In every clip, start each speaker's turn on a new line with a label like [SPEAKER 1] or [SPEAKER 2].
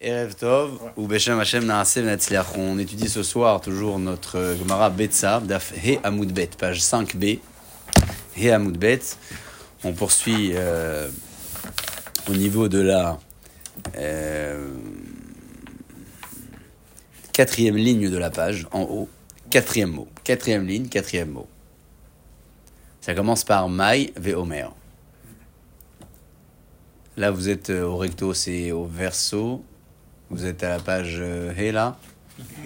[SPEAKER 1] On étudie ce soir toujours notre Gemara Betsa, Daf He page 5b. He. On poursuit euh, au niveau de la euh, quatrième ligne de la page, en haut. Quatrième mot. Quatrième ligne, quatrième mot. Ça commence par Mai Ve Omer. Là, vous êtes au recto, c'est au verso. Vous êtes à la page euh, He là.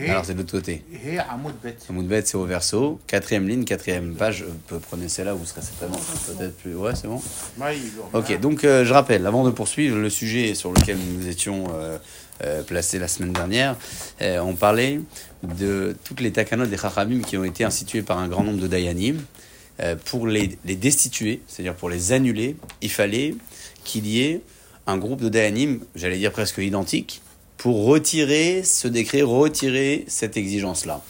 [SPEAKER 1] Alors c'est de l'autre côté.
[SPEAKER 2] He Amoud Bet.
[SPEAKER 1] Hamoud Bet, c'est au verso. Quatrième ligne, quatrième page. Vous prenez celle-là, vous serez certainement peut-être plus. Ouais, c'est bon. Ok, donc euh, je rappelle, avant de poursuivre le sujet sur lequel nous étions euh, euh, placés la semaine dernière, on parlait de toutes les takanot des Chachamim qui ont été instituées par un grand nombre de Dayanim. Pour les, les destituer, c'est-à-dire pour les annuler, il fallait qu'il y ait un groupe de Dayanim, j'allais dire presque identique, pour retirer ce décret, retirer cette exigence-là.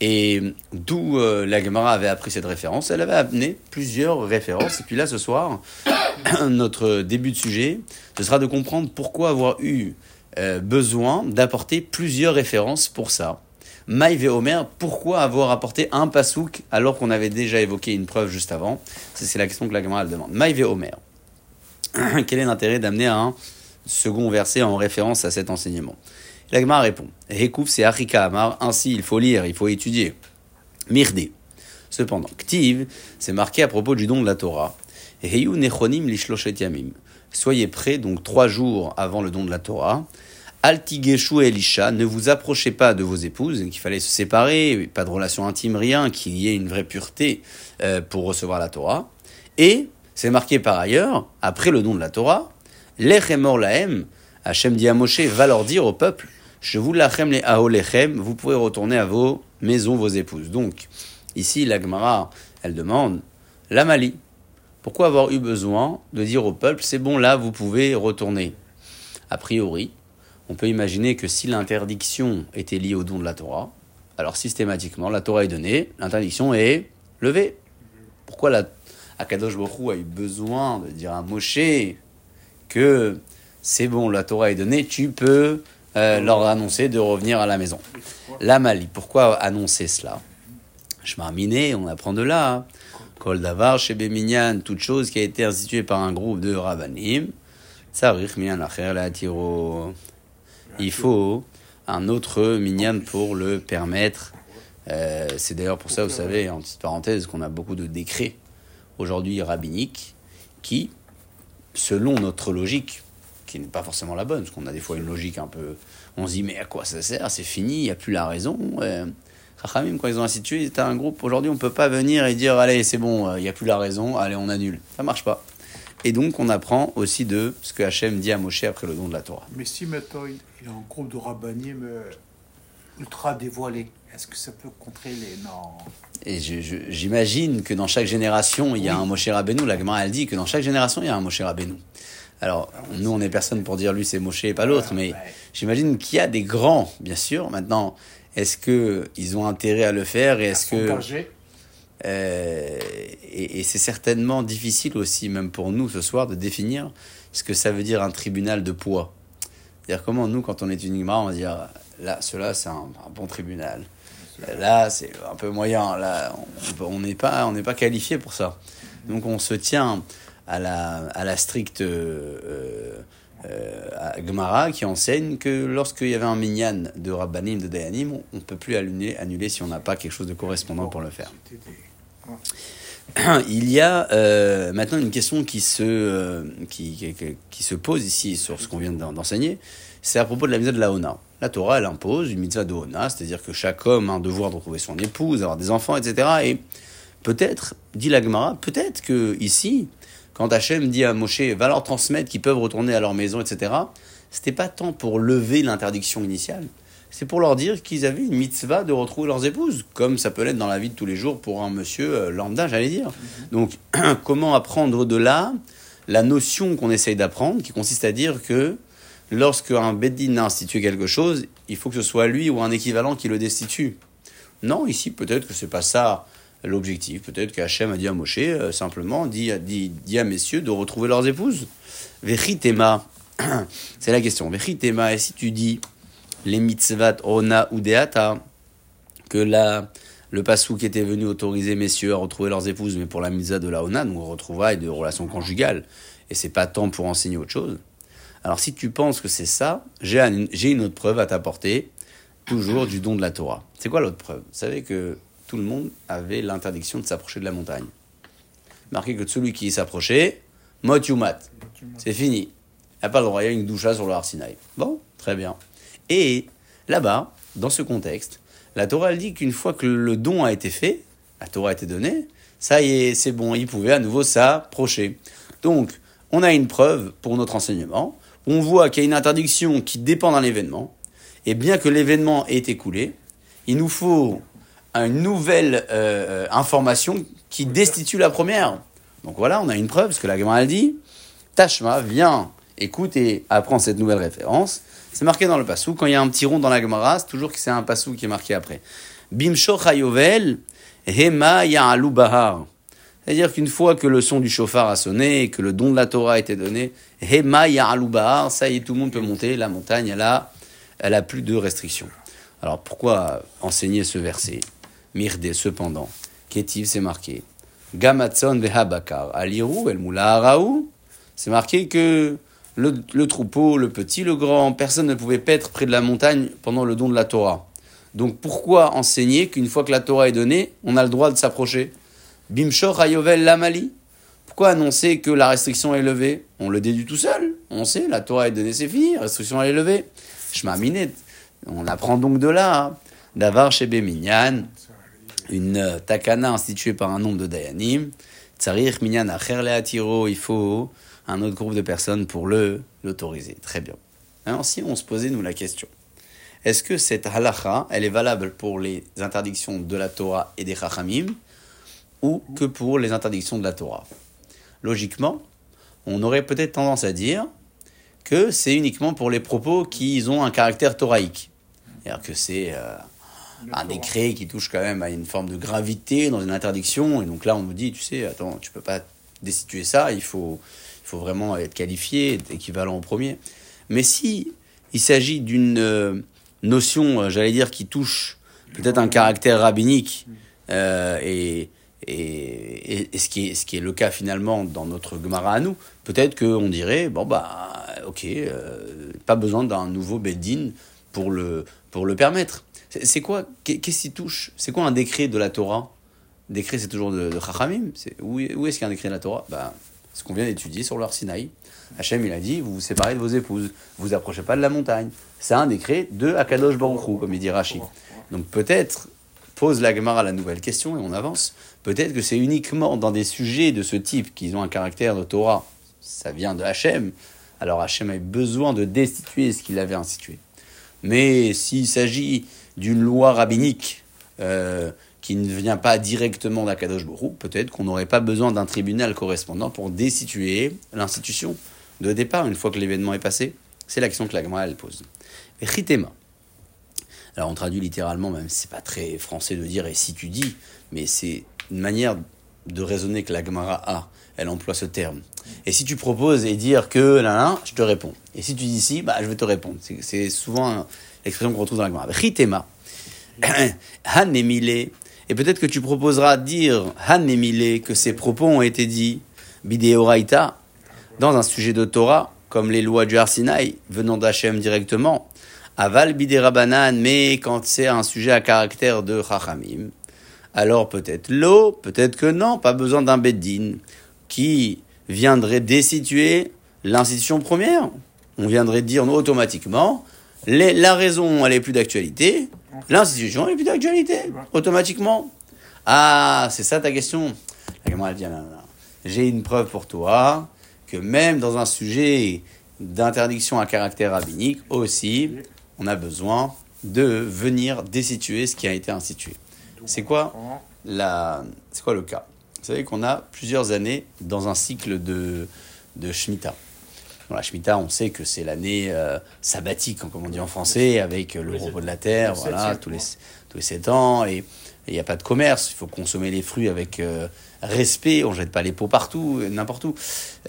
[SPEAKER 1] Et d'où euh, la Gemara avait appris cette référence, elle avait amené plusieurs références. Et puis là, ce soir, notre début de sujet, ce sera de comprendre pourquoi avoir eu euh, besoin d'apporter plusieurs références pour ça. Maïv et Omer, pourquoi avoir apporté un pasouk alors qu'on avait déjà évoqué une preuve juste avant? C'est la question que la Gemara demande. Maïv et Omer. Quel est l'intérêt d'amener un second verset en référence à cet enseignement La Gemara répond Hekouf, c'est Amar, ainsi il faut lire, il faut étudier. Mirdé. Cependant, Ktiv, c'est marqué à propos du don de la Torah. Heyu nechonim lishloshet yamim. Soyez prêts, donc trois jours avant le don de la Torah. Altigeshu Elisha, ne vous approchez pas de vos épouses, qu'il fallait se séparer, pas de relation intime, rien, qu'il y ait une vraie pureté euh, pour recevoir la Torah. Et c'est marqué par ailleurs, après le don de la Torah, Lechemor lahem, Hachem dit à Moshe, va leur dire au peuple, je vous lachem les aolechem, vous pouvez retourner à vos maisons, vos épouses. Donc, ici, la Gemara, elle demande, la Mali, pourquoi avoir eu besoin de dire au peuple, c'est bon, là, vous pouvez retourner? A priori, on peut imaginer que si l'interdiction était liée au don de la Torah, alors systématiquement, la Torah est donnée, l'interdiction est levée. Pourquoi la Akadosh Baruch Hu a eu besoin de dire à Moshe que c'est bon, la Torah est donnée, tu peux euh, leur annoncer de revenir à la maison. La Mali, pourquoi annoncer cela? Je m'arminé, on apprend de là. hein. Kol Davar, chez toute chose qui a été instituée par un groupe de Tiro. Il faut un autre Minyan pour le permettre. Euh, c'est d'ailleurs pour ça, vous savez, en petite parenthèse, qu'on a beaucoup de décrets aujourd'hui rabbiniques qui, selon notre logique, qui n'est pas forcément la bonne, parce qu'on a des fois une logique un peu. On se dit, mais à quoi ça sert C'est fini, il n'y a plus la raison. Euh, Chachamim, quand ils ont institué, c'était un groupe. Aujourd'hui, on ne peut pas venir et dire, allez, c'est bon, euh, il n'y a plus la raison, allez, on annule. Ça marche pas. Et donc, on apprend aussi de ce que Hachem dit à Moshe après le don de la Torah.
[SPEAKER 2] Mais si maintenant il y a un groupe de rabbinim euh, ultra dévoilé, est-ce que ça peut contrer les. Non.
[SPEAKER 1] Et j'imagine que dans chaque génération, il y a
[SPEAKER 2] Oui.
[SPEAKER 1] un Moshe Rabbeinu. La Gemara, elle dit que dans chaque génération, il y a un Moshe Rabbeinu. Alors, nous, on n'est personne pour dire lui c'est Moshe et pas l'autre, mais j'imagine qu'il y a des grands, bien sûr. Maintenant, est-ce que ils ont intérêt à le faire et est-ce que euh, et, et c'est certainement difficile aussi, même pour nous ce soir, de définir ce que ça veut dire un tribunal de poids. C'est-à-dire comment nous, quand on est une Gemara, on va dire là, cela c'est un, un bon tribunal. Là, c'est un peu moyen. Là, on- n'est pas, on n'est pas qualifié pour ça. Donc, on se tient à la, à la stricte euh, euh, Gemara qui enseigne que lorsqu'il y avait un minyan de Rabbanim, de Dayanim, on ne peut plus annuler, annuler si on n'a pas quelque chose de correspondant pour le faire. Il y a euh, maintenant une question qui se, qui, se pose ici sur ce qu'on vient d'en- d'enseigner. C'est à propos de la mitzvah de la Hona. La Torah, elle impose une mitzvah de Hona, c'est-à-dire que chaque homme a un devoir de retrouver son épouse, avoir des enfants, etc. Et peut-être, dit la Gemara, peut-être que ici, quand Hachem dit à Moshe, va leur transmettre qu'ils peuvent retourner à leur maison, etc., c'était pas tant pour lever l'interdiction initiale, c'est pour leur dire qu'ils avaient une mitzvah de retrouver leurs épouses, comme ça peut l'être dans la vie de tous les jours pour un monsieur euh, lambda, j'allais dire. Donc, comment apprendre de là la notion qu'on essaye d'apprendre, qui consiste à dire que lorsque un Beddin a institué quelque chose, il faut que ce soit lui ou un équivalent qui le destitue. Non, ici, peut-être que c'est pas ça l'objectif. Peut-être qu'Hachem a dit à Moshe, euh, simplement, dit, dit, dit à messieurs de retrouver leurs épouses. Vechitema, C'est la question. Vechitema, et si tu dis les mitzvat ona ou deata, que là, le passou qui était venu autoriser messieurs à retrouver leurs épouses, mais pour la mitzvah de la ona, donc retrouvailles de relations conjugales, et c'est pas tant pour enseigner autre chose. Alors si tu penses que c'est ça, j'ai un- j'ai une autre preuve à t'apporter, toujours du don de la Torah. C'est quoi l'autre preuve? Vous savez que tout le monde avait l'interdiction de s'approcher de la montagne. Marqué que celui qui s'approchait, mot yumat, c'est fini. Il n'y a pas le droit, il y a une doucha sur le Arsinaï. Bon, très bien. Et là-bas, dans ce contexte, la Torah elle dit qu'une fois que le don a été fait, la Torah a été donnée, ça y est, c'est bon, il pouvait à nouveau s'approcher. Donc, on a une preuve pour notre enseignement. On voit qu'il y a une interdiction qui dépend d'un événement. Et bien que l'événement ait écoulé, il nous faut une nouvelle euh, information qui destitue la première. Donc voilà, on a une preuve, parce que la Gemara elle dit Tashma, viens, écoute et apprends cette nouvelle référence. C'est marqué dans le passou. Quand il y a un petit rond dans la Gemara, c'est toujours que c'est un passou qui est marqué après. Bimsho chayovel, hema ya'alu bahar. C'est-à-dire qu'une fois que le son du chauffard a sonné et que le don de la Torah a été donné, hema ça y est, tout le monde peut monter. La montagne, elle a, elle a plus de restrictions. Alors pourquoi enseigner ce verset? Mirde, cependant, Kétiv, c'est marqué. Gamatson vehabakar, aliru el moulaharaou. C'est marqué que le, le troupeau, le petit, le grand, personne ne pouvait paître près de la montagne pendant le don de la Torah. Donc pourquoi enseigner qu'une fois que la Torah est donnée, on a le droit de s'approcher? Bimshor Ayovel Lamali Pourquoi annoncer que la restriction est levée? On le déduit tout seul. On sait, la Torah est donnée, c'est fini, la restriction est levée. Shma Minet. On apprend donc de là. hein. Davar chez Minyan, une euh, takana instituée par un nombre de dayanim. Tsarir Minyan Acher Leatiro, il faut un autre groupe de personnes pour le l'autoriser. Très bien. Alors si on se posait nous la question, est-ce que cette halacha, elle est valable pour les interdictions de la Torah et des chachamim? Ou que pour les interdictions de la Torah Logiquement, on aurait peut-être tendance à dire que c'est uniquement pour les propos qui ont un caractère thoraïque. C'est-à-dire que c'est euh, un décret qui touche quand même à une forme de gravité dans une interdiction. Et donc là, on nous dit, tu sais, attends, tu peux pas destituer ça, il faut, il faut vraiment être qualifié, être équivalent au premier. Mais si il s'agit d'une euh, notion, euh, j'allais dire, qui touche peut-être un caractère rabbinique, euh, et, et, ce, qui est, ce qui est le cas finalement dans notre Gemara à nous, peut-être qu'on dirait, bon bah, ok, euh, pas besoin d'un nouveau Beddin pour le, pour le permettre. C'est quoi Qu'est- Qu'est-ce qui touche? C'est quoi un décret de la Torah? Décret, c'est toujours de, Chachamim? Où, où est-ce qu'il y a un décret de la Torah? Bah, Ce qu'on vient d'étudier sur leur Sinaï. Hachem, il a dit, vous vous séparez de vos épouses, vous vous approchez pas de la montagne. C'est un décret de Akadosh Baruch Hu, comme il dit Rashi. Donc peut-être, pose la Gemara la nouvelle question et on avance, peut-être que c'est uniquement dans des sujets de ce type qui ont un caractère de Torah, ça vient de Hachem, alors Hachem a besoin de destituer ce qu'il avait institué. Mais s'il s'agit d'une loi rabbinique euh, qui ne vient pas directement d'Akadosh Borou, peut-être qu'on n'aurait pas besoin d'un tribunal correspondant pour destituer l'institution de départ une fois que l'événement est passé. C'est la question que la Gemara elle pose. Et Chitema. Alors on traduit littéralement, même c'est pas très français de dire et si tu dis, mais c'est une manière de raisonner que la Gemara a. Elle emploie ce terme. Et si tu proposes et dire que là, je te réponds. Et si tu dis si, bah, je vais te répondre. C'est- souvent l'expression qu'on retrouve dans la Gemara. Chitema. Hanemile. Et peut-être que tu proposeras dire Hanemile que ces propos ont été dits Bideoraita dans un sujet de Torah, comme les lois du Arsinaï venant d'Hachem directement. Aval Biderabanan, mais quand c'est un sujet à caractère de Chachamim, alors peut-être l'eau, peut-être que non, pas besoin d'un Beddin qui viendrait destituer l'institution première? On viendrait dire automatiquement, la raison, elle est plus d'actualité, l'institution, elle est plus d'actualité, automatiquement. Ah, c'est ça ta question? J'ai une preuve pour toi que même dans un sujet d'interdiction à caractère rabbinique, aussi, on a besoin de venir destituer ce qui a été institué. C'est quoi la, c'est quoi le cas Vous savez qu'on a plusieurs années dans un cycle de, de Shemitah. Dans la Shemitah, on sait que c'est l'année euh, sabbatique, comme on dit en français, avec le repos de la terre,
[SPEAKER 2] les
[SPEAKER 1] voilà, tous les, tous les sept ans, et il n'y a pas de commerce, il faut consommer les fruits avec euh, respect, on ne jette pas les pots partout, euh, n'importe où.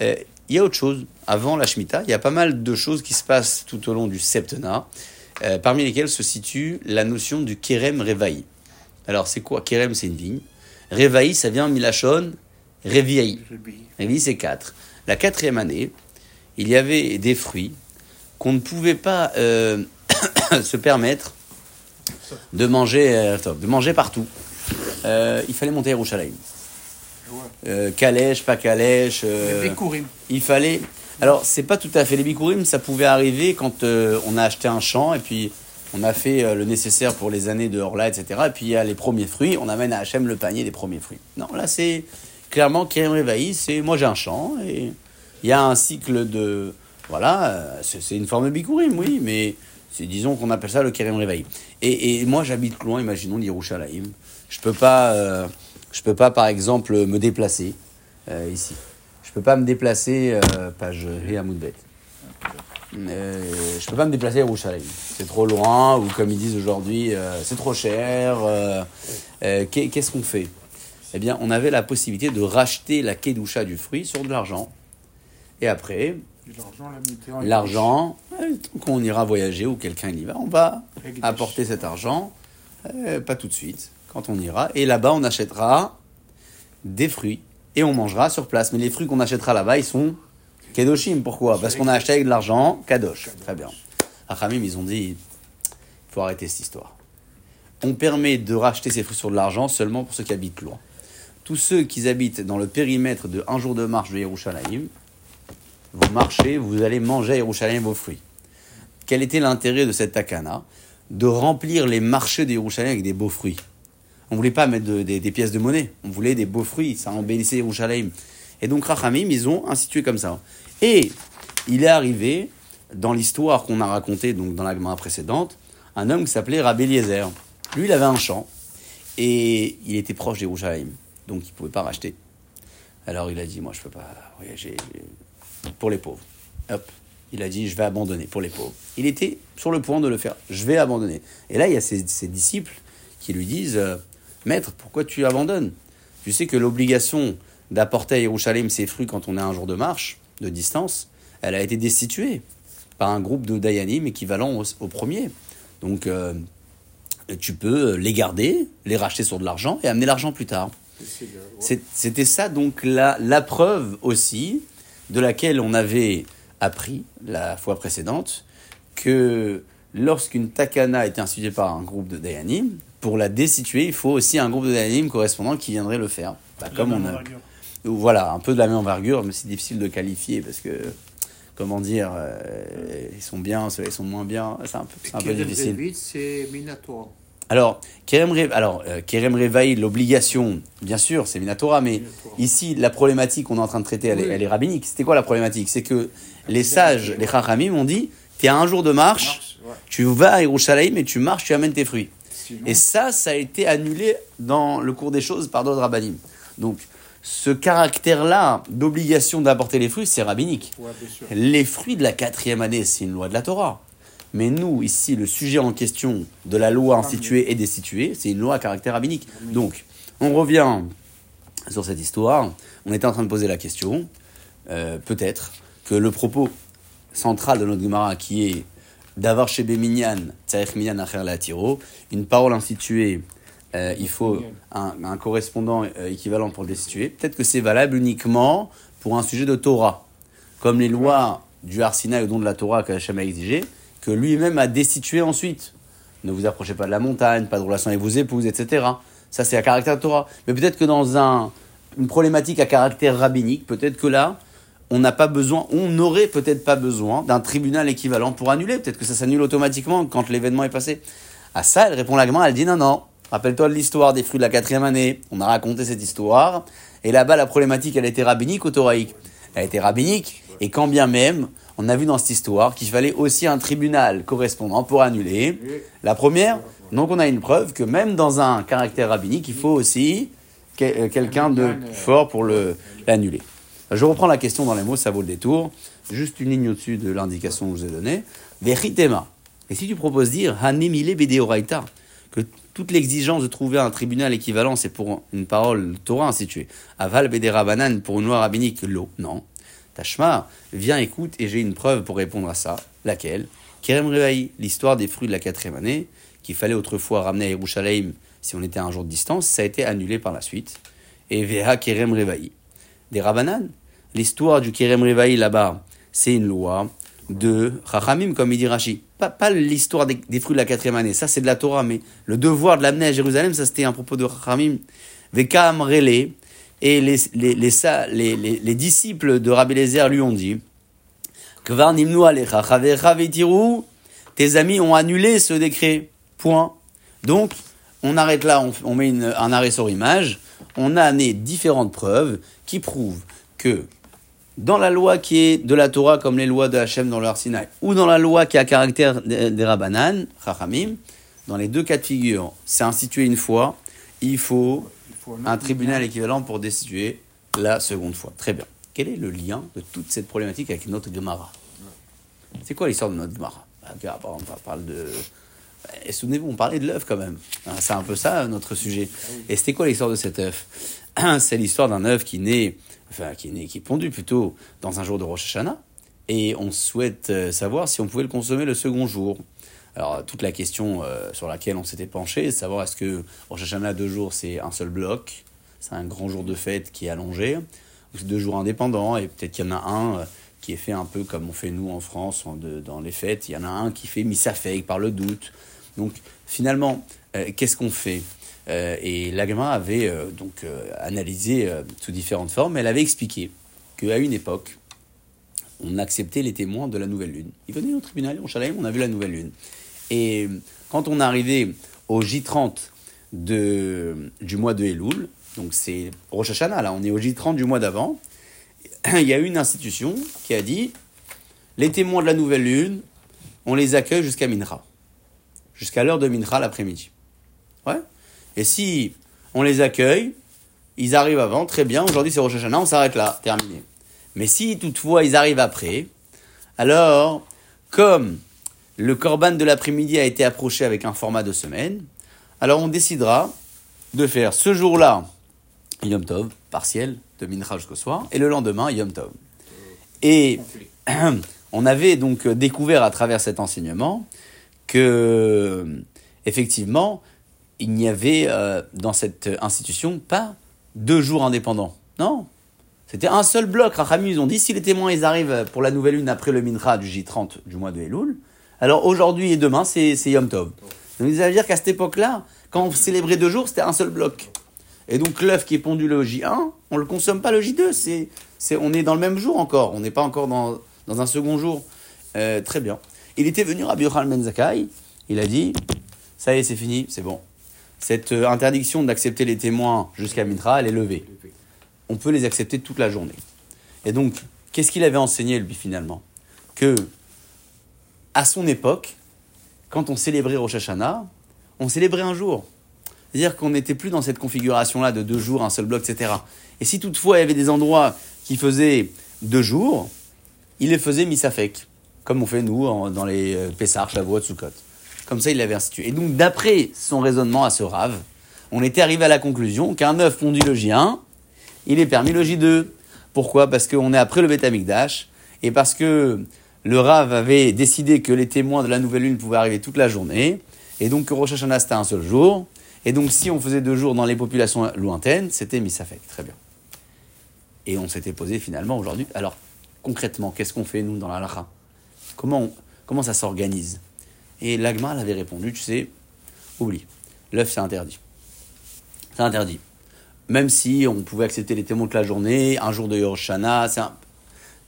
[SPEAKER 1] Euh, il y a autre chose. Avant la Shemitah, il y a pas mal de choses qui se passent tout au long du Septena, euh, parmi lesquelles se situe la notion du Kerem Revaï. Alors, c'est quoi? Kerem, c'est une vigne. Revaï, ça vient Milachon, Reviaï. Reviaï, c'est quatre. La quatrième année, il y avait des fruits qu'on ne pouvait pas euh, se permettre de manger, euh, de manger partout. Euh, il fallait monter à Yerushalayim. Euh, calèche, pas calèche.
[SPEAKER 2] Les Bikurim.
[SPEAKER 1] il fallait. Alors, c'est pas tout à fait les bikurim, ça pouvait arriver quand on a acheté un champ et puis on a fait euh, le nécessaire pour les années de Horla, etc. Et puis il y a les premiers fruits, on amène à Hachem le panier des premiers fruits. Non, là c'est clairement Kerem Revaï, c'est moi j'ai un champ et il y a un cycle de. Voilà, euh, c'est une forme de bikurim, oui, mais c'est disons qu'on appelle ça le Kerem Revaï. Et, moi j'habite loin, imaginons d'Yerushalayim. Je peux euh, peux pas par exemple me déplacer ici. Je peux pas me déplacer, euh, page Réamoudbet. Euh, je peux pas me déplacer à Yerushalayim. C'est trop loin, ou comme ils disent aujourd'hui, euh, c'est trop cher. euh, euh, qu'est- Qu'est-ce qu'on fait? Eh bien, on avait la possibilité de racheter la kedusha du fruit sur de l'argent. Et après,
[SPEAKER 2] L'argent,
[SPEAKER 1] qu'on ira voyager ou quelqu'un y va, on va apporter cet argent, pas tout de suite, quand on ira. Et là-bas, on achètera des fruits et on mangera sur place. Mais les fruits qu'on achètera là-bas, ils sont kedoshim. Pourquoi Parce qu'on a acheté avec de l'argent, kadosh. Très bien. Achamim, ils ont dit, il faut arrêter cette histoire. On permet de racheter ces fruits sur de l'argent seulement pour ceux qui habitent loin. Tous ceux qui habitent dans le périmètre de un jour de marche de Yerushalayim, vous marchez, vous allez manger à Yerushalayim vos fruits. Quel était l'intérêt de cette takana De remplir les marchés de Yerushalayim avec des beaux fruits. On voulait pas mettre de- des, des pièces de monnaie, on voulait des beaux fruits, ça embellissait Yerushalayim. Et donc Rachamim, ils ont institué comme ça. Et il est arrivé, dans l'histoire qu'on a racontée donc dans la précédente, un homme qui s'appelait Rabbi Eliezer. Lui, il avait un champ, et il était proche d'Yerushalayim, donc il ne pouvait pas racheter. Alors il a dit, moi je peux pas voyager pour les pauvres. Hop, il a dit, je vais abandonner pour les pauvres. Il était sur le point de le faire, je vais abandonner. Et là, il y a ses, ses disciples qui lui disent, euh, Maître, pourquoi tu abandonnes? Tu sais que l'obligation d'apporter à Yerushalayim ses fruits quand on a un jour de marche, de distance, elle a été destituée par un groupe de Dayanim équivalent au, au premier. Donc, euh, tu peux les garder, les racheter sur de l'argent et amener l'argent plus tard. C'était ça donc la, la preuve aussi de laquelle on avait appris la fois précédente que lorsqu'une takana est instituée par un groupe de Dayanim, pour la destituer, il faut aussi un groupe de Dayanim correspondant qui viendrait le faire. Bah, comme on a, voilà, un peu de la même envergure, mais c'est difficile de qualifier parce que, comment dire, euh, ils sont bien, ceux-là ils sont moins bien, c'est un peu, un peu difficile.
[SPEAKER 2] C'est Minatora.
[SPEAKER 1] Alors, Kerem, Re- alors, euh, Kerem Revaï, l'obligation, bien sûr, c'est Minatora, mais
[SPEAKER 2] Minatora.
[SPEAKER 1] ici, la problématique qu'on est en train de traiter, elle, est-
[SPEAKER 2] Oui.
[SPEAKER 1] elle est rabbinique. C'était quoi la problématique? C'est que les sages, les chachamim, ont dit t'es à un jour de marche,
[SPEAKER 2] Marche, ouais.
[SPEAKER 1] tu vas à Yerushalayim et tu marches, tu amènes tes fruits.
[SPEAKER 2] Sinon,
[SPEAKER 1] Et ça, ça a été annulé dans le cours des choses par d'autres rabbinim. Donc, ce caractère-là d'obligation d'apporter les fruits, c'est rabbinique.
[SPEAKER 2] ouais.
[SPEAKER 1] Les fruits de la quatrième année, c'est une loi de la Torah. Mais nous, ici, le sujet en question de la loi instituée et destituée, c'est une loi à caractère rabbinique. Donc, on revient sur cette histoire. On était en train de poser la question, euh, peut-être, que le propos central de notre Gemara, qui est d'avoir chez Minyan, Tzarech Minyan Acher la Tiro, une parole instituée, euh, il faut un, correspondant euh, équivalent pour le destituer. Peut-être que c'est valable uniquement pour un sujet de Torah, comme les lois du Arsina et don de la Torah que Hachem a exigé, que lui-même a destitué ensuite. Ne vous approchez pas de la montagne, pas de relation avec vos épouses, etc. Ça, c'est à caractère Torah. Mais peut-être que dans un, une problématique à caractère rabbinique, peut-être que là, on n'a pas besoin, on n'aurait peut-être pas besoin d'un tribunal équivalent pour annuler. Peut-être que ça s'annule automatiquement quand l'événement est passé. À ça, elle répond la elle dit non, non. Rappelle-toi de l'histoire des fruits de la quatrième année. On a raconté cette histoire. Et là-bas, la problématique, elle était rabbinique ou thoraïque Elle était rabbinique. Et quand bien même, on a vu dans cette histoire qu'il fallait aussi un tribunal correspondant pour annuler. La première, donc on a une preuve que même dans un caractère rabbinique, il faut aussi euh, quelqu'un de fort pour le- l'annuler. Je reprends la question dans les mots, ça vaut le détour. Juste une ligne au-dessus de l'indication que je vous ai donnée. Veritema. Et si tu proposes dire Hanemile Bedeoraita, que toute l'exigence de trouver un tribunal équivalent, c'est pour une parole Torah instituée. Aval Bederabanan, pour une loi rabbinique, l'eau. Non. Tashma, viens, écoute, et j'ai une preuve pour répondre à ça. Laquelle? Kerem Revaï, l'histoire des fruits de la quatrième année, qu'il fallait autrefois ramener à Yerushalayim si on était à un jour de distance, ça a été annulé par la suite. Et Veha Kerem Revaï. Des Rabanan, l'histoire du Kerem Revaï là-bas, c'est une loi de Chachamim, comme il dit Rashi. Pas, pas l'histoire des, fruits de la quatrième année, ça c'est de la Torah, mais le devoir de l'amener à Jérusalem, ça c'était un propos de Chachamim. Vekam et les, les, les, disciples de Rabbi Lézer lui ont dit tes amis ont annulé ce décret. Point. Donc, on arrête là, on, met un arrêt sur image. On a amené différentes preuves qui prouvent que dans la loi qui est de la Torah, comme les lois de Hachem dans leur Sinaï, ou dans la loi qui a caractère des, Rabbanan, Chachamim, dans les deux cas de figure, c'est institué une fois, il faut un tribunal équivalent pour destituer la seconde fois. Très bien. Quel est le lien de toute cette problématique avec notre Gemara? C'est quoi l'histoire de notre Gemara? On parle de. Et souvenez-vous, on parlait de l'œuf quand même. Hein, C'est un peu ça notre sujet. Et c'était quoi l'histoire de cet œuf? C'est l'histoire d'un œuf qui naît, enfin qui est est pondu plutôt dans un jour de Rosh Hashanah. Et on souhaite euh, savoir si on pouvait le consommer le second jour. Alors, toute la question euh, sur laquelle on s'était penché, c'est savoir est-ce que Rosh Hashanah, deux jours, c'est un seul bloc, c'est un grand jour de fête qui est allongé, ou c'est deux jours indépendants, et peut-être qu'il y en a un euh, qui est fait un peu comme on fait nous en France de- dans les fêtes, il y en a un qui fait misafek par le doute. Donc, finalement, qu'est-ce qu'on fait? Euh, Et l'Agma avait euh, donc euh, analysé sous différentes formes, elle avait expliqué qu'à une époque, on acceptait les témoins de la nouvelle lune. Ils venaient au tribunal, on on a vu la nouvelle lune. Et quand on arrivé au J30 de, du mois de Elul, donc c'est Rosh Hashanah, là, on est au J30 du mois d'avant, il y a une institution qui a dit les témoins de la nouvelle lune, on les accueille jusqu'à Minra, jusqu'à l'heure de Minra l'après-midi. Ouais? Et si on les accueille, ils arrivent avant, très bien, aujourd'hui c'est Rosh Hashanah, on s'arrête là, terminé. Mais si toutefois ils arrivent après, alors, comme le corban de l'après-midi a été approché avec un format de semaine, alors on décidera de faire ce jour-là Yom Tov, partiel, de Mincha jusqu'au soir, et le lendemain Yom Tov. Et on avait donc découvert à travers cet enseignement que, effectivement, il n'y avait euh, dans cette institution pas deux jours indépendants. Non, c'était un seul bloc. Rachamim, ils ont dit si les témoins ils arrivent pour la nouvelle lune après le Mincha du J30 du mois de Elul, alors aujourd'hui et demain c'est Yom Tov. Donc ça veut dire qu'à cette époque-là, quand on célébrait deux jours, c'était un seul bloc. Et donc l'œuf qui est pondu le J1, on le consomme pas le J2. C'est, c'est, on est dans le même jour encore. On n'est pas encore dans, dans un second jour. Euh, très bien. Il était venu Rabbi Yochanan Ben. Il a dit, ça y est, c'est fini, c'est bon. Cette euh, interdiction d'accepter les témoins jusqu'à Mitra, elle est levée. On peut les accepter toute la journée. Et donc, qu'est-ce qu'il avait enseigné lui finalement? Que à son époque, quand on célébrait Rosh Hashanah, on célébrait un jour. C'est-à-dire qu'on n'était plus dans cette configuration-là de deux jours, un seul bloc, etc. Et si toutefois il y avait des endroits qui faisaient deux jours, il les faisait misafek, comme on fait nous dans les euh, Pessar, Shavuot, Sukkot. Comme ça, il l'avait institué. Et donc, d'après son raisonnement à ce rave, on était arrivé à la conclusion qu'un œuf pondu le J1, il est permis le J2. Pourquoi? Parce qu'on est après le Beth Amikdash, et parce que le Rav avait décidé que les témoins de la nouvelle lune pouvaient arriver toute la journée, et donc que Rosh Hashanah c'était un seul jour, et donc si on faisait deux jours dans les populations lointaines, c'était Misafek. Très bien. Et on s'était posé finalement aujourd'hui, alors concrètement, qu'est-ce qu'on fait nous dans la Lacha comment, comment ça s'organise? Et l'Agma avait répondu, tu sais, oublie, l'œuf c'est interdit. C'est interdit. Même si on pouvait accepter les témoins toute la journée, un jour de Yorshana, c'est un...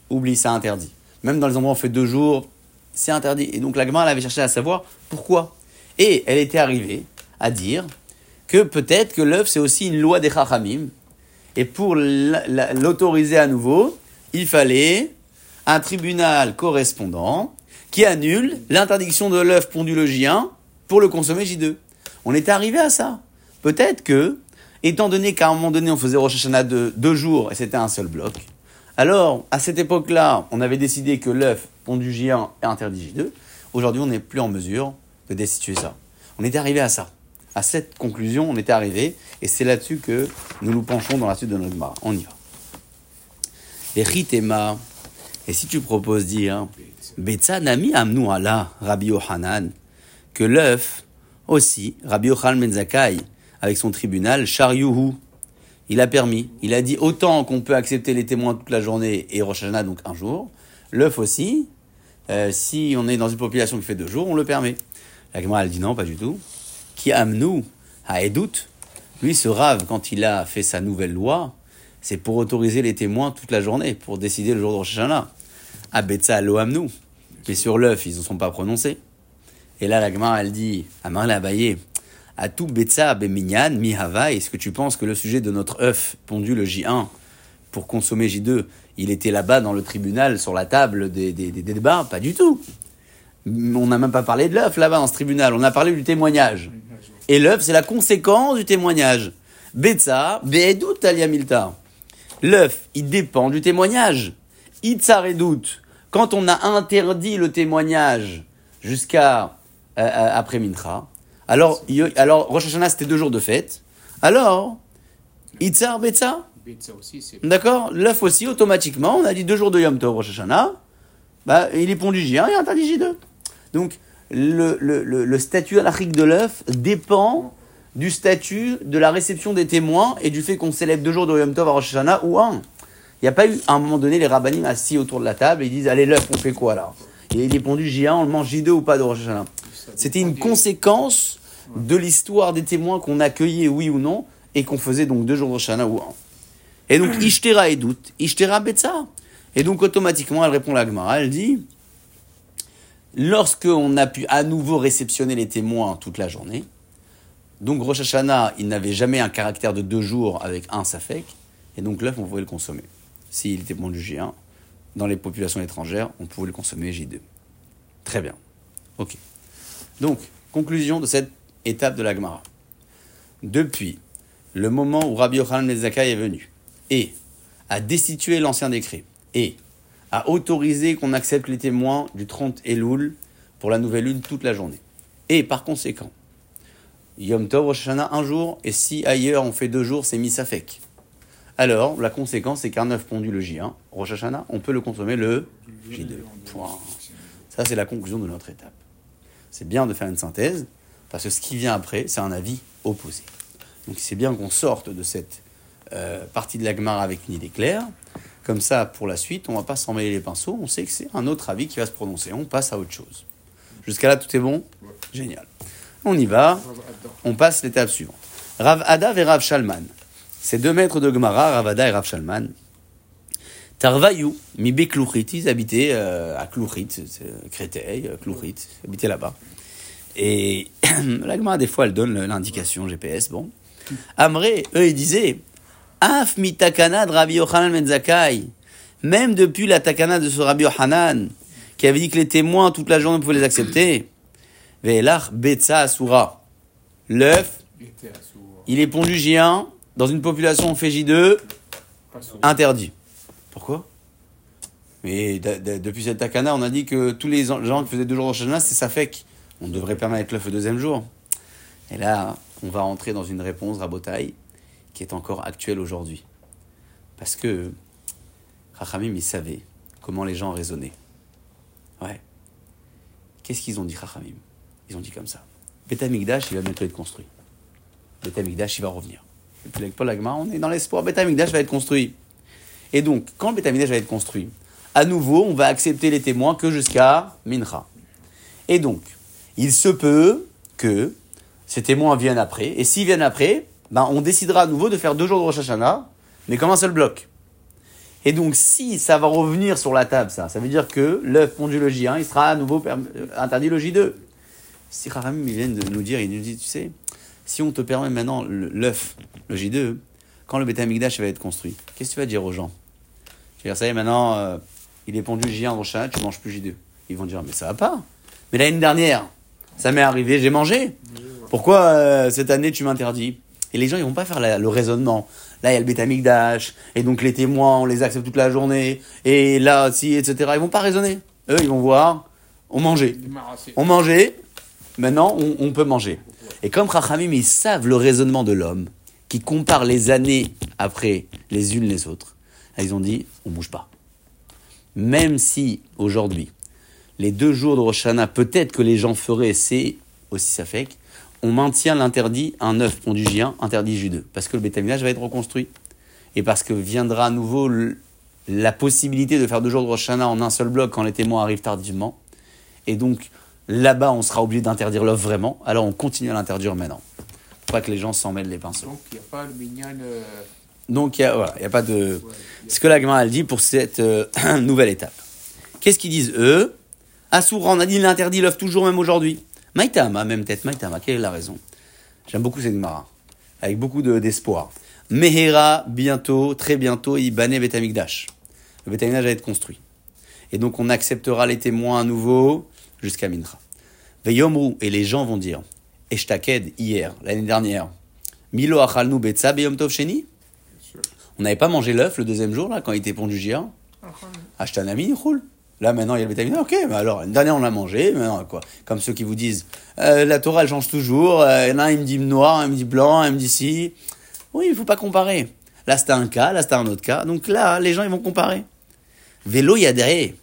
[SPEAKER 1] oublie, c'est interdit. Même dans les endroits où on fait deux jours, c'est interdit. Et donc l'Agma avait cherché à savoir pourquoi. Et elle était arrivée à dire que peut-être que l'œuf c'est aussi une loi des Chachamim. Et pour la- la- l'autoriser à nouveau, il fallait un tribunal correspondant qui annule l'interdiction de l'œuf pondu le J1 pour le consommer J2. On était arrivé à ça. Peut-être que, étant donné qu'à un moment donné on faisait Rosh Hashanah de deux jours et c'était un seul bloc, alors à cette époque-là, on avait décidé que l'œuf pondu J1 est interdit J2. Aujourd'hui, on n'est plus en mesure de destituer ça. On était arrivé à ça. À cette conclusion, on était arrivé, et c'est là-dessus que nous nous penchons dans la suite de notre Gemara. On y va. Les Ritema, Et si tu proposes dire, Betsa nami amnu ala Rabbi Yohanan, que l'œuf aussi, Rabbi Yochanan Zakkai, avec son tribunal, Shariuhu, il a permis, il a dit autant qu'on peut accepter les témoins toute la journée et Rosh donc un jour, l'œuf aussi, euh, si on est dans une population qui fait deux jours, on le permet. La Gemara, elle dit non, pas du tout. Qui amnou à Edout, lui, ce rave, quand il a fait sa nouvelle loi, c'est pour autoriser les témoins toute la journée, pour décider le jour de Rosh Hashanah. Abetsa lo amnou. Mais sur l'œuf, ils ne sont pas prononcés. Et là, la Gemara, elle dit, Amar la à tout Betsa Beminyan, Mihava, est-ce que tu penses que le sujet de notre œuf pondu le J1 pour consommer J2, il était là-bas dans le tribunal, sur la table des, des, débats? Pas du tout. On n'a même pas parlé de l'œuf là-bas dans ce tribunal, on a parlé du témoignage. Et l'œuf, c'est la conséquence du témoignage. Betsa, Be'edut Milta. L'œuf, il dépend du témoignage. Itzar doute. Quand on a interdit le témoigngnage jusqu'à euh, euh, après Mintra, alors, alors Rosh Hashanah c'était deux jours de fête. Alors, Itzar Betsa D'accord? L'œuf aussi, automatiquement, on a dit deux jours de Yom Tov Rosh Hashanah. Bah, il est pondu J1 et interdit J2. Donc, le, le, le, statut alachique de l'œuf dépend du statut de la réception des témoins et du fait qu'on célèbre deux jours de Yom Tov à Rosh Hashanah ou un. Il n'y a pas eu, à un moment donné, les rabbinim assis autour de la table et ils disent Allez, l'œuf, on fait quoi là Il est pondu J1, on le mange J2 ou pas de Rosh C'était une conséquence de l'histoire des témoins qu'on accueillait, oui ou non, et qu'on faisait donc deux jours de Rosh ou un. Et donc, Ishtera et doute, Ishtera Betsa. Et donc, automatiquement, elle répond à la Gemara, elle dit Lorsqu'on a pu à nouveau réceptionner les témoins toute la journée, donc Rosh Hashanah, il n'avait jamais un caractère de deux jours avec un safek, et donc l'œuf, on pouvait le consommer. S'il était bon du J1, dans les populations étrangères, on pouvait le consommer J2. Très bien. Ok. Donc, conclusion de cette étape de la Gemara. Depuis le moment où Rabbi Yochanan Mezakai est venu et a destitué l'ancien décret et a autorisé qu'on accepte les témoins du 30 Elul pour la nouvelle lune toute la journée. Et par conséquent, Yom Tov Rosh un jour, et si ailleurs on fait deux jours, c'est Misafek alors la conséquence c'est qu'un œuf pondu le J1, Rosh Hashanah, on peut le consommer le J2. Ça c'est la conclusion de notre étape. C'est bien de faire une synthèse, parce que ce qui vient après, c'est un avis opposé. Donc c'est bien qu'on sorte de cette euh, partie de l'Agmara avec une idée claire. Comme ça, pour la suite, on ne va pas s'en mêler les pinceaux, on sait que c'est un autre avis qui va se prononcer, on passe à autre chose. Jusqu'à là, tout est bon? Génial. On y va, on passe l'étape suivante. Rav Ada et Rav Shalman. Ces deux maîtres de Gemara, Ravada et Rav Shalman, Tarvayou, mi ils habitaient euh, à Klouchit, Créteil, euh, Klouchit, ils habitaient là-bas. Et la Gemara, des fois, elle donne l'indication GPS, bon. Amré, eux, ils disaient, Af mi takana de Rabbi Yochanan Menzakai, même depuis la takana de ce Rabbi Yochanan, qui avait dit que les témoins toute la journée pouvaient les accepter, Ve'elach Betsa Asura, l'œuf, il est pondu géant, dans une population, on fait J2, interdit. Pourquoi? Mais depuis cette takana, on a dit que tous les gens qui faisaient deux jours de Hashanah, c'est Safek. On devrait permettre l'œuf le deuxième jour. Et là, on va rentrer dans une réponse rabotaille qui est encore actuelle aujourd'hui. Parce que Rachamim, il savait comment les gens raisonnaient. Ouais. Qu'est-ce qu'ils ont dit, Rachamim Ils ont dit comme ça. Beth il va bientôt être construit. Beth il va revenir on est dans l'espoir. Beth va être construit. Et donc, quand Beth va être construit, à nouveau, on va accepter les témoins que jusqu'à Mincha. Et donc, il se peut que ces témoins viennent après. Et s'ils viennent après, ben, on décidera à nouveau de faire deux jours de Rosh Hashanah, mais comme un seul bloc. Et donc, si ça va revenir sur la table, ça, ça veut dire que l'œuf pondu le J1, il sera à nouveau euh, interdit le J2. Si Rahamim, vient de nous dire, il nous dit, tu sais, si on te permet maintenant l'œuf, le J2, quand le Beth va être construit, qu'est-ce que tu vas dire aux gens? Tu vas dire, ça y est, maintenant, euh, il est pondu J1 dans le tu manges plus J2. Ils vont dire, mais ça va pas. Mais l'année dernière, ça m'est arrivé, j'ai mangé. Pourquoi euh, cette année tu m'interdis? Et les gens, ils vont pas faire le raisonnement. Là, il y a le Beth et donc les témoins, on les accepte toute la journée, et là, si, etc. Ils vont pas raisonner. Eux, ils vont voir, on mangeait. On mangeait, maintenant, on peut manger. Et comme Chachamim, ils savent le raisonnement de l'homme, qui compare les années après les unes les autres, ils ont dit, on bouge pas. même si aujourd'hui, les deux jours de Rosh Hashanah, peut-être que les gens feraient, c'est aussi ça fait, on maintient l'interdit un œuf pondugien, interdit J2, parce que le bétaminage va être reconstruit. Et parce que viendra à nouveau la possibilité de faire deux jours de Rosh Hashanah en un seul bloc quand les témoins arrivent tardivement. Et donc, là-bas, on sera obligé d'interdire l'œuf vraiment, alors on continue à l'interdire maintenant. Pas que les gens s'en mêlent les pinceaux.
[SPEAKER 2] Donc, il n'y a pas le minyan. euh,
[SPEAKER 1] Donc, il n'y a, voilà, pas de...
[SPEAKER 2] ouais, a-
[SPEAKER 1] Ce que la Gemara, elle dit pour cette euh, nouvelle étape. Qu'est-ce qu'ils disent eux? Assoura, on a dit il interdit l'œuf toujours même aujourd'hui. Maïtama, même tête, Maïtama, quelle est la raison? J'aime beaucoup cette Gemara, avec beaucoup de- d'espoir. Mehera, bientôt, très bientôt, Ibane Betamikdash. Le Betamikdash va être construit. Et donc on acceptera les témoins à nouveau jusqu'à Mincha. Veyomru, et les gens vont dire, Eshtaked, hier, l'année dernière, Milo achalnu betza beyom tov sheni on n'avait pas mangé l'œuf le deuxième jour, là, quand il était pondu géant. Acheter un ami, il roule. Là, maintenant, il y a le bétamine. Ok, mais alors, une dernière, on l'a mangé. Maintenant, quoi? Comme ceux qui vous disent euh, la Torah, elle change toujours. Euh, Il y en a un, il me dit noir, il me dit blanc, il me dit si. Oui, il faut pas comparer. Là, c'était un cas, là, c'était un autre cas. Donc là, les gens, ils vont comparer. Vélo, il y a derrière.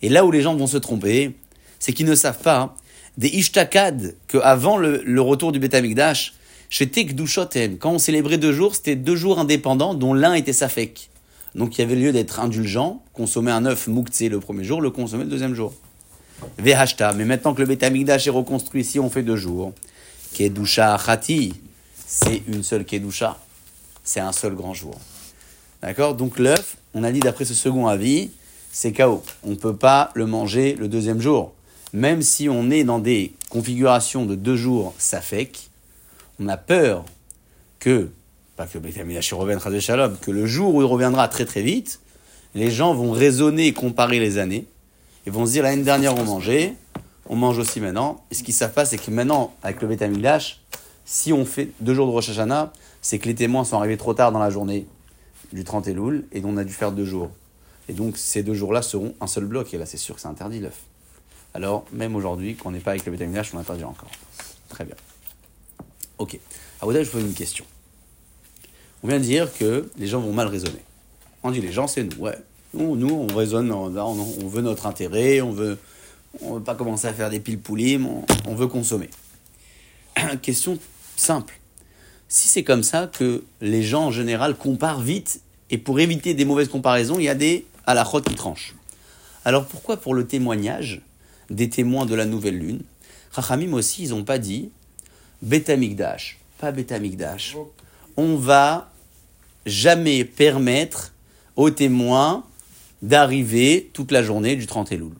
[SPEAKER 1] Et là où les gens vont se tromper, c'est qu'ils ne savent pas des ishtakad que avant le, le retour du Betamikdash, chez Tekdushoten, quand on célébrait deux jours, c'était deux jours indépendants dont l'un était safek. Donc il y avait lieu d'être indulgent, consommer un œuf mouktsé le premier jour, le consommer le deuxième jour. Vehashta, mais maintenant que le Betamikdash est reconstruit ici, on fait deux jours. Kedusha Achati, c'est une seule Kedusha. C'est un seul grand jour. D'accord? Donc l'œuf, on a dit d'après ce second avis, c'est KO. On ne peut pas le manger le deuxième jour. Même si on est dans des configurations de deux jours safek, on a peur que, pas que Shalom, que le jour où il reviendra très très vite, les gens vont raisonner et comparer les années et vont se dire l'année dernière on mangeait, on mange aussi maintenant. Et ce qu'ils savent pas, c'est que maintenant, avec le Betamikdash, si on fait deux jours de Rosh Hashanah, c'est que les témoins sont arrivés trop tard dans la journée du 30 Elul et on a dû faire deux jours. Et donc ces deux jours-là seront un seul bloc et là c'est sûr que c'est interdit l'œuf. Alors même aujourd'hui, qu'on n'est pas avec le Betamikdash, on l'interdit encore. Très bien. Ok. À vous je vous pose une question. On vient de dire que les gens vont mal raisonner. On dit les gens, c'est nous. Ouais. Nous, nous, on raisonne, on, veut notre intérêt, on veut, on veut pas commencer à faire des piles poulimes, on, on veut consommer. question simple. Si c'est comme ça que les gens en général comparent vite, et pour éviter des mauvaises comparaisons, il y a des halakhot qui tranchent. Alors pourquoi pour le témoignage des témoins de la nouvelle lune, Chachamim aussi, ils n'ont pas dit Betamikdash, pas Betamikdash. On va jamais permettre aux témoins d'arriver toute la journée du 30 Elul.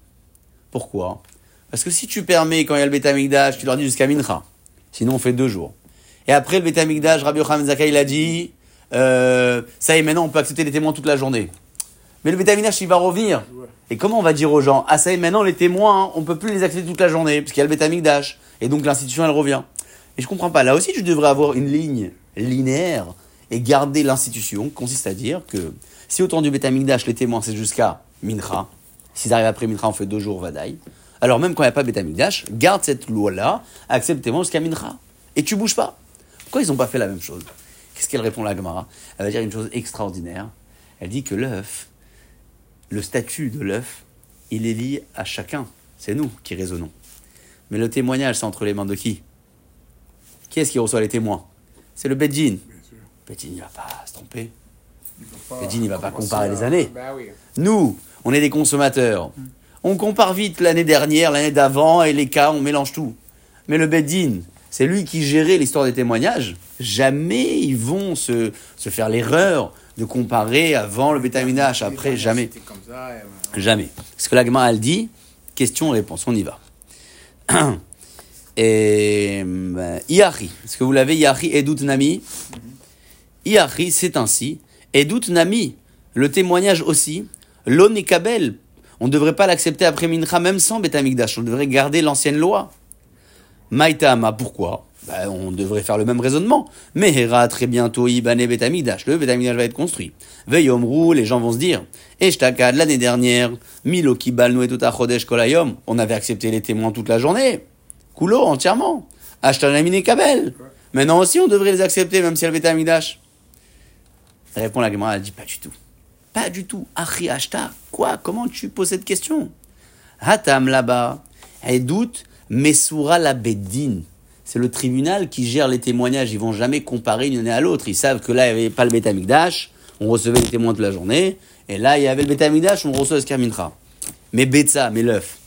[SPEAKER 1] Pourquoi? Parce que si tu permets, quand il y a le Betamikdash, tu leur dis jusqu'à Mincha. Sinon, on fait deux jours. Et après le Betamikdash, Rabbi Yochanan Zakkai, il a dit euh, ça y est, maintenant, on peut accepter les témoins toute la journée. Mais le Betamikdash, il va revenir. Et comment on va dire aux gens Ah, ça y est, maintenant, les témoins, hein, on peut plus les accepter toute la journée, parce qu'il y a le Betamikdash. Et donc, l'institution, elle revient. Et je comprends pas. Là aussi, tu devrais avoir une ligne linéaire et garder l'institution, consiste à dire que si au temps du Betamikdash, les témoins, c'est jusqu'à Mincha, s'ils arrivent après Mincha, on fait deux jours Vadaï. Alors, même quand il n'y a pas Betamikdash, garde cette loi-là, accepte témoins jusqu'à Mincha. Et tu bouges pas. Pourquoi ils n'ont pas fait la même chose? Qu'est-ce qu'elle répond, la Gemara? Elle va dire une chose extraordinaire. Elle dit que l'œuf, le statut de l'œuf, il est lié à chacun. C'est nous qui raisonnons. Mais le témoignage, c'est entre les mains de qui? Qui est-ce qui reçoit les témoins? C'est le Bedjin. Bedjin, il va pas se tromper. Bedjin, il va pas comparer les années.
[SPEAKER 2] Bah oui.
[SPEAKER 1] Nous, on est des consommateurs. On compare vite l'année dernière, l'année d'avant, et les cas, on mélange tout. Mais le Beddin, c'est lui qui gérait l'histoire des témoignages. Jamais ils vont se, se faire l'erreur de comparer avant le Bétaminage, après, jamais.
[SPEAKER 2] Euh,
[SPEAKER 1] Jamais. Ce que l'agma elle dit, question-réponse, on y va. Et euh, Iachi, est-ce que vous l'avez Iachi Edut Nami? Iachi, c'est ainsi. Edut Nami, le témoignage aussi. L'Onikabel, on ne devrait pas l'accepter après Mincha, même sans Betamikdash. On devrait garder l'ancienne loi. Maïtama, pourquoi? Ben, On devrait faire le même raisonnement. Mehera, très bientôt, Ibane Betamikdash. Le Betamikdash va être construit. Veillomrou, les gens vont se dire. Eshtakad, l'année dernière, Milo Kibal et tout Chodesh Kolayom. On avait accepté les témoins toute la journée. Kulo, entièrement. Ashtanamine Kabel. Maintenant aussi, on devrait les accepter, même si elle Betamikdash. Répond la Gemara, elle dit pas du tout. Pas du tout. Ashta. Quoi? Comment tu poses cette question? Hatam là-bas. Elle doute. Mesura la bedine. C'est le tribunal qui gère les témoignages. Ils vont jamais comparer une année à l'autre. Ils savent que là, il n'y avait pas le Betamikdash. On recevait les témoins toute la journée. Et là, il y avait le Betamikdash. On recevait ce Kermincha. Mais Betsa, mais l'œuf.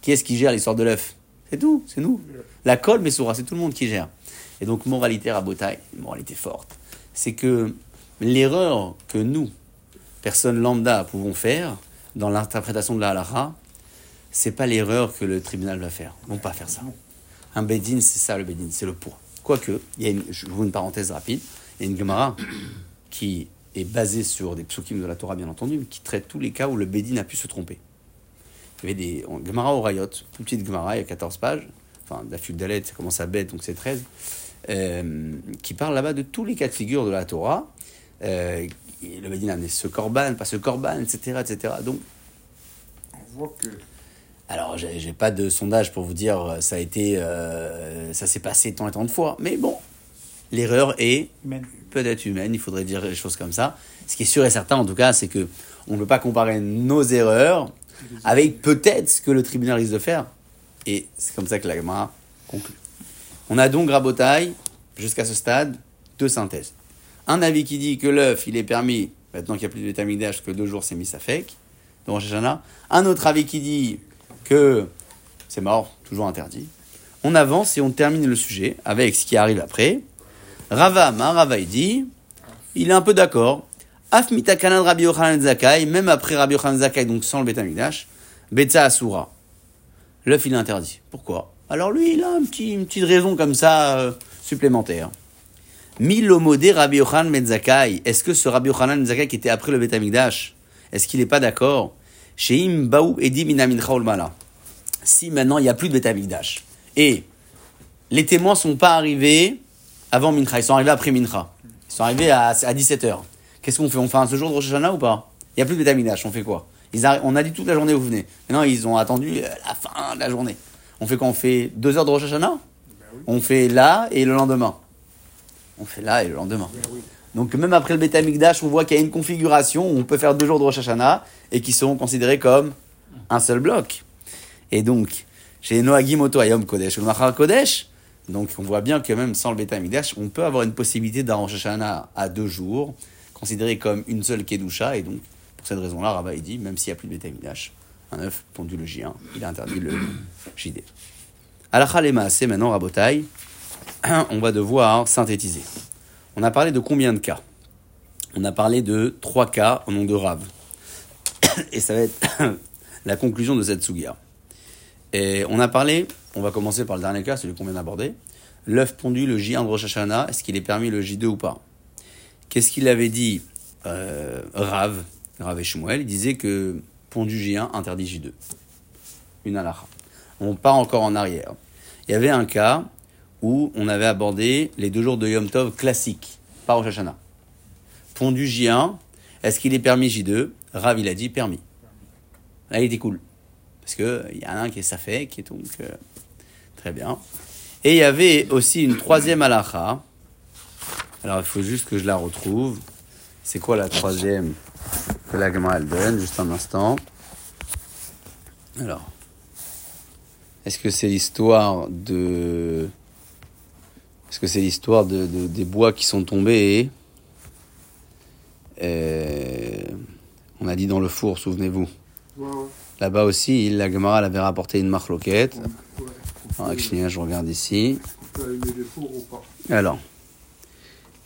[SPEAKER 1] Qui est-ce qui gère l'histoire de l'œuf C'est tout, c'est nous. La colle, Mesura, c'est tout le monde qui gère. Et donc, moralité rabotaille, moralité forte, c'est que l'erreur que nous, personnes lambda, pouvons faire dans l'interprétation de la halakha, c'est pas l'erreur que le tribunal va faire. Ils vont pas faire ça. Un bedin, c'est ça le bedin, c'est le poids. Quoique, il y a une, je vous une parenthèse rapide, il y a une Gemara qui est basée sur des psukim de la Torah, bien entendu, mais qui traite tous les cas où le bedin a pu se tromper. Il y avait des Gemara au Rayot, petite Gemara, il y a 14 pages, enfin, d'Afud Dalet, ça commence à bête, donc c'est 13, euh, qui parle là-bas de tous les cas de figure de la Torah. Euh, le bedin a amené ce korban, pas ce korban, etc., etc. Donc,
[SPEAKER 2] On voit que
[SPEAKER 1] alors, j'ai pas de sondage pour vous dire euh, ça a été, euh, ça s'est passé tant et tant de fois, mais bon, l'erreur est peut-être humaine, il faudrait dire les choses comme ça. Ce qui est sûr et certain, en tout cas, c'est que on ne peut pas comparer nos erreurs avec peut-être ce que le tribunal risque de faire. Et c'est comme ça que la Gemara conclut. On a donc Rabotaille, jusqu'à ce stade, deux synthèses. Un avis qui dit que l'œuf, il est permis, maintenant qu'il n'y a plus de vitamine D, que deux jours c'est mis à fake, de Rosh Hashanah. Un autre avis qui dit que c'est mort, toujours interdit. On avance et on termine le sujet avec ce qui arrive après. Rava Amar, Rava dit, il est un peu d'accord. Af mitakanan Rabbi Yochanan Zakai, même après Rabbi Yochanan Zakai, donc sans le Betamikdash, Betza Asura. L'œuf, il est interdit. Pourquoi? Alors lui, il a une petite raison comme ça euh, supplémentaire. Milomodé Rabbi Yochanan Ben Zakai. Est-ce que ce Rabbi Yochanan Ben Zakai qui était après le Betamikdash, est-ce qu'il n'est pas d'accord? Sheim Baou Edi. Si maintenant il n'y a plus de Betamikdash et les témoins sont pas arrivés avant Mincha, ils sont arrivés après Mincha. Ils sont arrivés à, à 17h. Qu'est-ce qu'on fait? On fait un séjour de Rosh Hashanah ou pas? Il n'y a plus de Betamikdash, on fait quoi? Ils On a dit toute la journée vous venez. Maintenant ils ont attendu la fin de la journée. On fait quoi? On fait deux heures de Rosh Hashanah? On fait là et le lendemain. On fait là et le lendemain. Donc même après le Betamikdash, on voit qu'il y a une configuration où on peut faire deux jours de Rosh Hashanah et qui seront considérés comme un seul bloc. Et donc, chez Noagim Oto Ayom Kodesh ou Machar Kodesh, donc on voit bien que même sans le Betamikdash, on peut avoir une possibilité d'un Rosh Hashanah à deux jours, considéré comme une seule Kedusha. Et donc, pour cette raison-là, Rabba il dit, même s'il n'y a plus de Betamikdash, un œuf pondu le J1, il a interdit le JD. Alacha Lema, c'est maintenant Rabotai, on va devoir synthétiser. On a parlé de combien de cas? On a parlé de trois cas au nom de Rav. Et ça va être la conclusion de cette. Et on a parlé, on va commencer par le dernier cas, celui qu'on vient d'aborder. L'œuf pondu, le J1 de Rosh Hashanah, est-ce qu'il est permis le J2 ou pas? Qu'est-ce qu'il avait dit euh, Rav, Rav et Shmuel? Il disait que pondu J1 interdit J2. Une halakha. On part encore en arrière. Il y avait un cas où on avait abordé les deux jours de Yom Tov classiques, pas Rosh Hashanah. Pondu J1, est-ce qu'il est permis J2 Rav, il a dit permis. Là, il était cool. Parce qu'il y en a un qui est Safek, qui est donc euh, très bien. Et il y avait aussi une troisième halakha. Alors, il faut juste que je la retrouve. C'est quoi la troisième que la Gemara elle donne? Juste un instant. Alors, est-ce que c'est l'histoire de. Est-ce que c'est l'histoire de, de- des bois qui sont tombés et. euh, on a dit dans le four, souvenez-vous.
[SPEAKER 2] Ouais, ouais.
[SPEAKER 1] Là-bas aussi, la Gemara elle avait rapporté une marloquette.
[SPEAKER 2] Ouais.
[SPEAKER 1] Alors, avec Chnia, je regarde ici.
[SPEAKER 2] On peut allumer les fours ou pas?
[SPEAKER 1] Alors.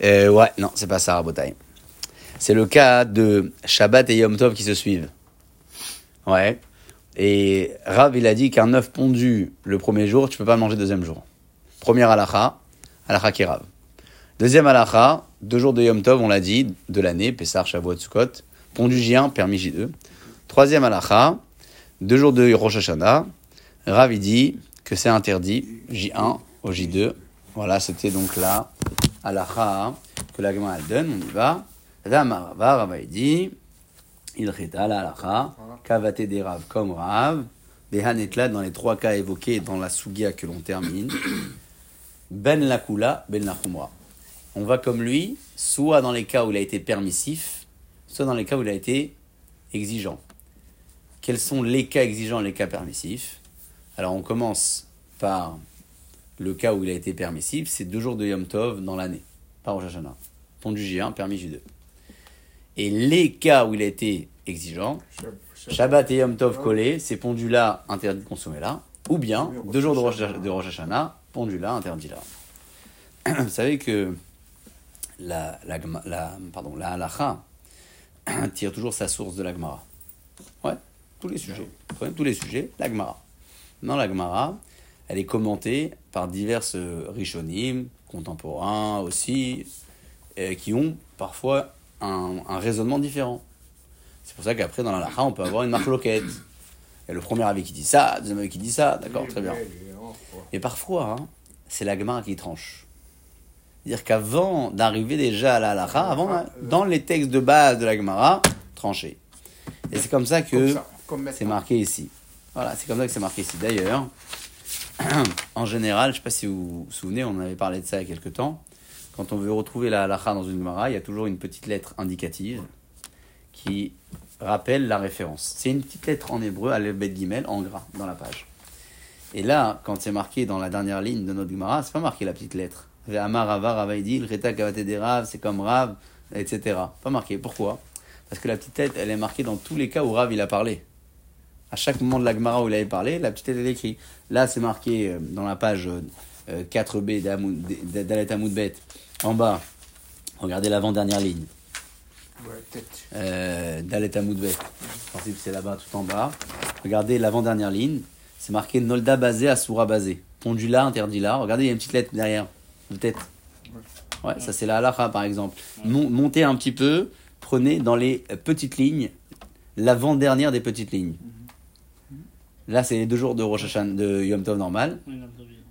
[SPEAKER 1] Euh, ouais, non, c'est pas ça, Rabotai. C'est le cas de Shabbat et Yom Tov qui se suivent. Ouais. Et Rav, il a dit qu'un œuf pondu le premier jour, tu peux pas le manger le deuxième jour. Première halakha, Deuxième halakha, deux jours de Yom Tov, on l'a dit, de l'année, Pessar, Shavuot, Sukkot. Pondu J1, permis J2. Troisième halakha, deux jours de Rosh Hashanah. Rav, dit que c'est interdit, J1 au J2. Voilà, c'était donc là, halakha, que la Gemara donne, on y va. Dit, il reta la kavate des Rav comme Rav, des Hanetla dans les trois cas évoqués dans la Sugia que l'on termine, ben lakula, ben la khumra. On va comme lui, soit dans les cas où il a été permissif, soit dans les cas où il a été exigeant. Quels sont les cas exigeants et les cas permissifs? Alors on commence par le cas où il a été permissif, c'est deux jours de Yom Tov dans l'année, par Rosh Hashanah. Pont du J1, permis J2. Et les cas où il a été exigeant, Shabbat et Yom Tov collés, c'est pondu là, interdit de consommer là. Ou bien, deux jours de Rosh, de Rosh Hashanah, pondu là, interdit là. Vous savez que la, la, la, pardon, la halacha tire toujours sa source de la Gemara. Ouais, tous les sujets. Tous les sujets, la Gemara. Dans la Gemara, elle est commentée par divers rishonim, contemporains aussi, qui ont parfois un, un raisonnement différent. C'est pour ça qu'après, dans la lacha, on peut avoir une marque loquette. Il y a le premier avis qui dit ça, le deuxième avis qui dit ça, d'accord, très bien. Et parfois, hein, c'est la Gemara qui tranche. C'est-à-dire qu'avant d'arriver déjà à la lacha, avant, dans les textes de base de la Gemara, tranché. Et c'est comme ça que c'est marqué ici. Voilà, c'est comme ça que c'est marqué ici. D'ailleurs, en général, je ne sais pas si vous vous souvenez, on avait parlé de ça il y a quelques temps. Quand on veut retrouver la halacha dans une Gemara, il y a toujours une petite lettre indicative qui rappelle la référence. C'est une petite lettre en hébreu, Bet Gimel, en gras, dans la page. Et là, quand c'est marqué dans la dernière ligne de notre Gemara, c'est pas marqué la petite lettre. Reta Kavate des Rav, c'est comme Rav, etc. Pas marqué. Pourquoi? Parce que la petite lettre, elle est marquée dans tous les cas où Rav il a parlé. À chaque moment de la Gemara où il avait parlé, la petite lettre elle est écrite. Là, c'est marqué euh, dans la page 4b euh, d'Alet Amoudbet, en bas. Regardez l'avant-dernière ligne. Euh, Dalet Amoudbet. c'est là-bas, tout en bas. Regardez l'avant-dernière ligne. C'est marqué Nolda basé, Asura basé. Pondu là, interdit là. Regardez, il y a une petite lettre derrière. Peut-être. Ouais, ça c'est la halakha par exemple. montez un petit peu, prenez dans les petites lignes, l'avant-dernière des petites lignes. Là, c'est les deux jours de Rosh de Yom Tov normal.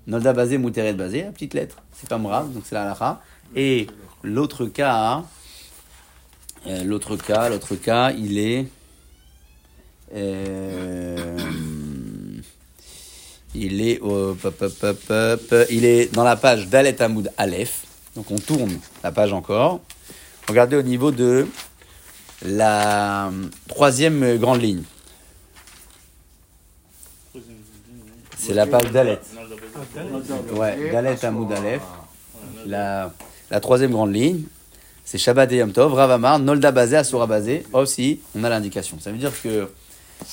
[SPEAKER 1] Nolda basé, Mouteret basé, la petite lettre. C'est pas Mrav, donc c'est la halakha. Et l'autre cas, euh, l'autre cas, l'autre cas, il est. Euh, il est au, il est dans la page d'Alet Hamoud Aleph. Donc on tourne la page encore. Regardez au niveau de la troisième grande ligne. C'est la page d'Alet. Ouais, d'Alet Hamoud Aleph. La, la troisième grande ligne. C'est Shabbat et Yom Tov, Ravamar, Nolda Bazé, Asura Bazé. Aussi, on a l'indication. Ça veut dire que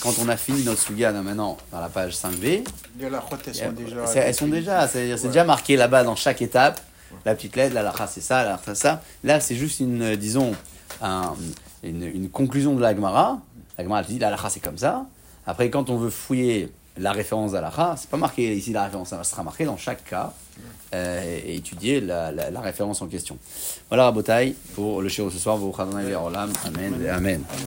[SPEAKER 1] quand on a fini notre Suga maintenant dans la page 5b,
[SPEAKER 2] elles sont déjà.
[SPEAKER 1] Elles sont déjà, c'est déjà marqué là-bas dans chaque étape. La petite lettre, la lacha c'est ça, la lacha c'est ça. Là, c'est juste une, disons, une, une, conclusion de la Gemara. La Gemara dit la lacha c'est comme ça. Après, quand on veut fouiller la référence à la c'est pas marqué ici la référence, ça sera marqué dans chaque cas euh, et étudier la, la, référence en question. Voilà, Rabotai, pour le shiro ce soir, vous Amen. Amen.